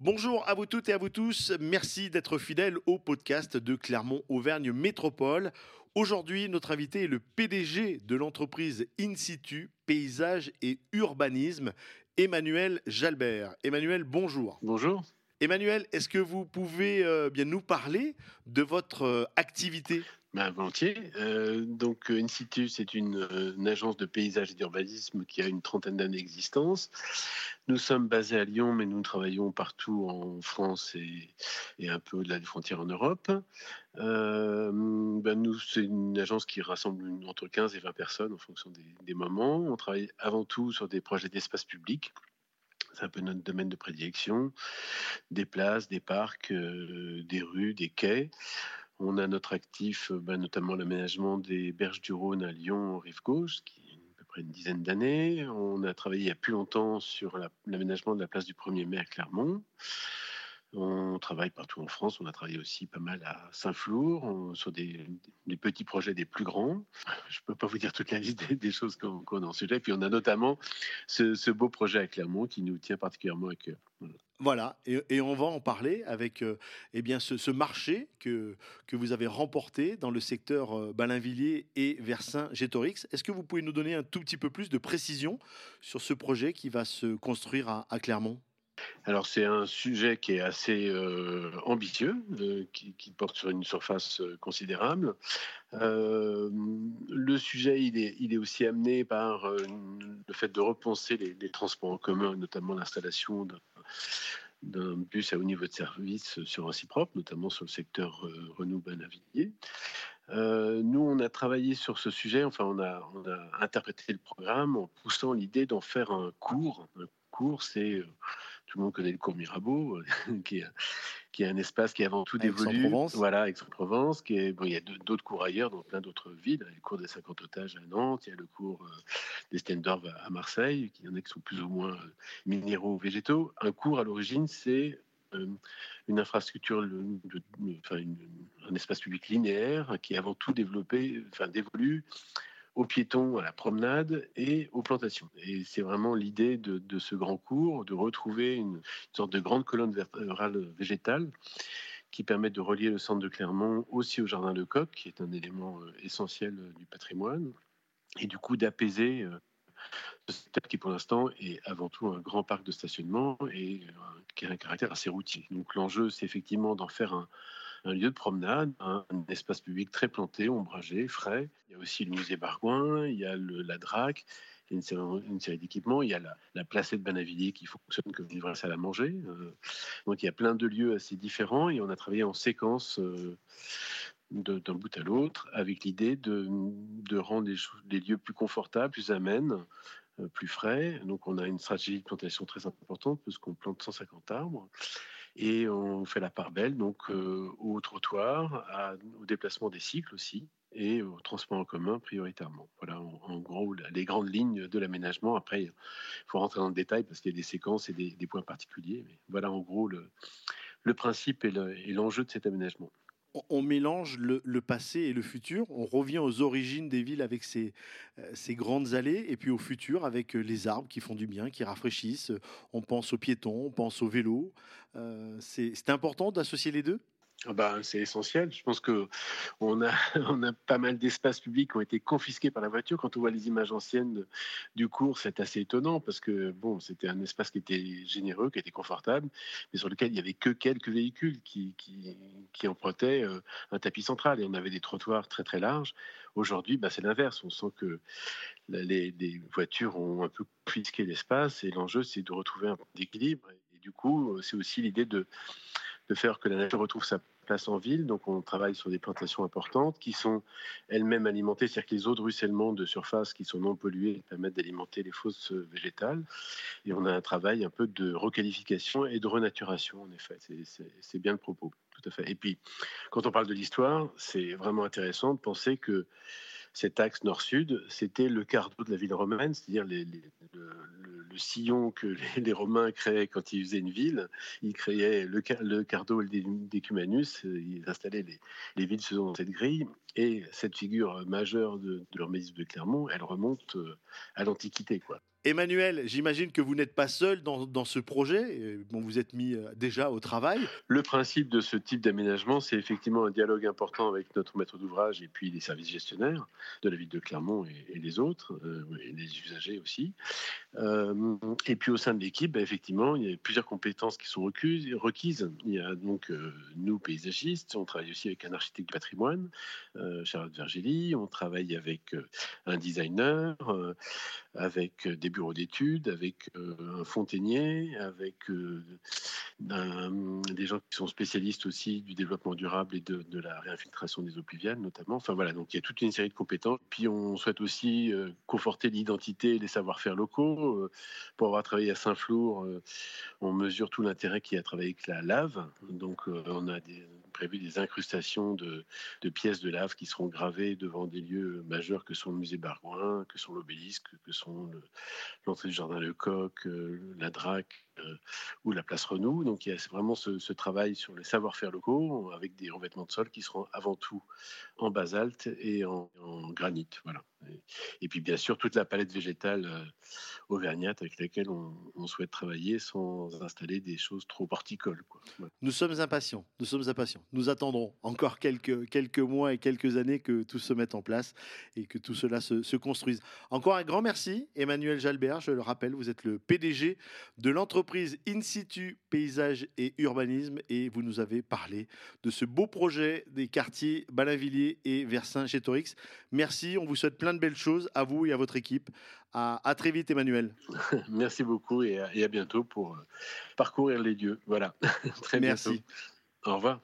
Bonjour à vous toutes et à vous tous. Merci d'être fidèles au podcast de Clermont-Auvergne Métropole. Aujourd'hui, notre invité est le PDG de l'entreprise In situ Paysage et Urbanisme, Emmanuel Jalbert. Emmanuel, bonjour. Bonjour. Emmanuel, est-ce que vous pouvez euh, bien nous parler de votre euh, activité? Ben, volontiers. Euh, donc, In situ, c'est une, agence de paysage et d'urbanisme qui a une trentaine d'années d'existence. Nous sommes basés à Lyon, mais nous travaillons partout en France et, un peu au-delà des frontières en Europe. Ben, nous, c'est une agence qui rassemble entre 15 et 20 personnes en fonction des, moments. On travaille avant tout sur des projets d'espace public c'est un peu notre domaine de prédilection, des places, des parcs, euh, des rues, des quais. On a notre actif, euh, bah, notamment l'aménagement des berges du Rhône à Lyon, rive gauche, qui est à peu près une dizaine d'années. On a travaillé il y a plus longtemps sur l'aménagement de la place du 1er mai à Clermont. On travaille partout en France. On a travaillé aussi pas mal à Saint-Flour, sur des, petits projets des plus grands. Je ne peux pas vous dire toute la liste des, choses qu'on a en sujet. Puis on a notamment ce, beau projet à Clermont qui nous tient particulièrement à cœur. Voilà, et, on va en parler avec euh, eh bien, ce, marché que, que vous avez remporté dans le secteur euh, Balinvilliers et Versin-Gétorix. Est-ce que vous pouvez nous donner un tout petit peu plus de précision sur ce projet qui va se construire à Clermont? Alors c'est un sujet qui est assez euh, ambitieux, euh, qui, porte sur une surface euh, considérable. le sujet, il est, il est, aussi amené par le fait de repenser les, transports en commun, notamment l'installation d'un bus à haut niveau de service sur un site propre, notamment sur le secteur Renault-Banavilliers. nous, on a travaillé sur ce sujet, enfin, on a, on a interprété le programme en poussant l'idée d'en faire un cours. Un cours, c'est tout le monde connaît le cours Mirabeau, euh, qui, est, qui, est, un espace qui est avant tout dévolu. Aix-en-Provence. Voilà, Aix-en-Provence. Qui est, bon, il y a d'autres cours ailleurs, dans plein d'autres villes. Il y a le cours des 50 otages à Nantes, il y a le cours euh, des Stendorf à, Marseille, qui y en a qui sont plus ou moins euh, minéraux ou végétaux. Un cours, à l'origine, c'est une infrastructure, enfin, un espace public linéaire qui est avant tout développé, enfin dévolu aux piétons, à la promenade et aux plantations. Et c'est vraiment l'idée de, ce grand cours, de retrouver une, sorte de grande colonne vertébrale végétale qui permet de relier le centre de Clermont aussi au jardin de Coq, qui est un élément euh, essentiel euh, du patrimoine, et du coup d'apaiser euh, ce secteur qui pour l'instant est avant tout un grand parc de stationnement et qui a un caractère assez routier. Donc l'enjeu, c'est effectivement d'en faire un, un lieu de promenade, un, espace public très planté, ombragé, frais. Il y a aussi le musée Bargoin, il y a la DRAC, il y a une série, d'équipements. Il y a la, la placée de Banavilliers qui fonctionne comme une vraie salle à manger. Euh. donc il y a plein de lieux assez différents et on a travaillé en séquence. Euh, d'un bout à l'autre, avec l'idée de, rendre les, lieux plus confortables, plus amènes, euh, plus frais. Donc on a une stratégie de plantation très importante, puisqu'on plante 150 arbres et on fait la part belle donc euh, au trottoir, au déplacement des cycles aussi et au transport en commun prioritairement. Voilà en, gros les grandes lignes de l'aménagement. Après, il faut rentrer dans le détail parce qu'il y a des séquences et des, points particuliers. Mais voilà en gros le, le principe et l'enjeu de cet aménagement on mélange le, passé et le futur. On revient aux origines des villes avec ces, euh, grandes allées et puis au futur avec euh, les arbres qui font du bien, qui rafraîchissent. On pense aux piétons, on pense au vélo. Euh, c'est important d'associer les deux? Bah, c'est essentiel. Je pense que on a, on a pas mal d'espaces publics qui ont été confisqués par la voiture. Quand on voit les images anciennes du cours, c'est assez étonnant parce que bon, c'était un espace qui était généreux, qui était confortable, mais sur lequel il y avait que quelques véhicules qui, qui, empruntaient euh, un tapis central et on avait des trottoirs très très larges. Aujourd'hui, bah, c'est l'inverse. On sent que les, les, voitures ont un peu confisqué l'espace et l'enjeu, c'est de retrouver un point d'équilibre. Et du coup, c'est aussi l'idée de de faire que la nature retrouve sa place en ville. Donc on travaille sur des plantations importantes qui sont elles-mêmes alimentées, c'est-à-dire que les eaux de ruissellement de surface qui sont non polluées permettent d'alimenter les fosses végétales. Et on a un travail un peu de requalification et de renaturation, en effet. C'est bien le propos, tout à fait. Et puis, quand on parle de l'histoire, c'est vraiment intéressant de penser que cet axe nord-sud, c'était le cardo de la ville romaine, c'est-à-dire le, sillon que les, Romains créaient quand ils faisaient une ville. Ils créaient le, le cardo d'Ecumanus, ils installaient les, villes selon cette grille. Et cette figure majeure de, de de Clermont, elle remonte euh, à l'Antiquité. quoi. Emmanuel, j'imagine que vous n'êtes pas seul dans, ce projet. Bon, vous êtes mis euh, déjà au travail. Le principe de ce type d'aménagement, c'est effectivement un dialogue important avec notre maître d'ouvrage et puis les services gestionnaires de la ville de Clermont et, les autres, euh, et les usagers aussi. Euh, et puis au sein de l'équipe, bah, effectivement, il y a plusieurs compétences qui sont requises. Il y a donc nous, paysagistes, on travaille aussi avec un architecte du patrimoine, Charlotte Vergely, on travaille avec un designer, avec des bureaux d'études, avec euh, un fontainier, avec euh, des gens qui sont spécialistes aussi du développement durable et de, la réinfiltration des eaux pluviales notamment. Enfin voilà, donc il y a toute une série de compétences. Puis on souhaite aussi euh, conforter l'identité et les savoir-faire locaux. pour avoir travaillé à Saint-Flour, on mesure tout l'intérêt qu'il y a à travailler avec la lave. Donc on a des, prévu des incrustations de, pièces de lave qui seront gravées devant des lieux majeurs que sont le musée Bargouin, que sont l'obélisque, que sont l'entrée du jardin Lecoq, euh, la Drac, ou la place Renou. Donc il y a vraiment ce, travail sur les savoir-faire locaux avec des revêtements de sol qui seront avant tout en basalte et en, granit. Voilà. Et, puis bien sûr toute la palette végétale euh, auvergnate avec laquelle on, souhaite travailler sans installer des choses trop horticoles. Nous sommes impatients. Nous sommes impatients. Nous attendrons encore quelques, mois et quelques années que tout se mette en place et que tout cela se construise. Encore un grand merci, Emmanuel Jalbert. Je le rappelle, vous êtes le PDG de l'entreprise In situ Paysage et Urbanisme et vous nous avez parlé de ce beau projet des quartiers Balinvilliers et Versin-Gétorix. Merci, on vous souhaite plein de belles choses à vous et à votre équipe. À, très vite Emmanuel. Merci beaucoup et à, bientôt pour euh, parcourir les dieux. Voilà, très Merci. Au revoir.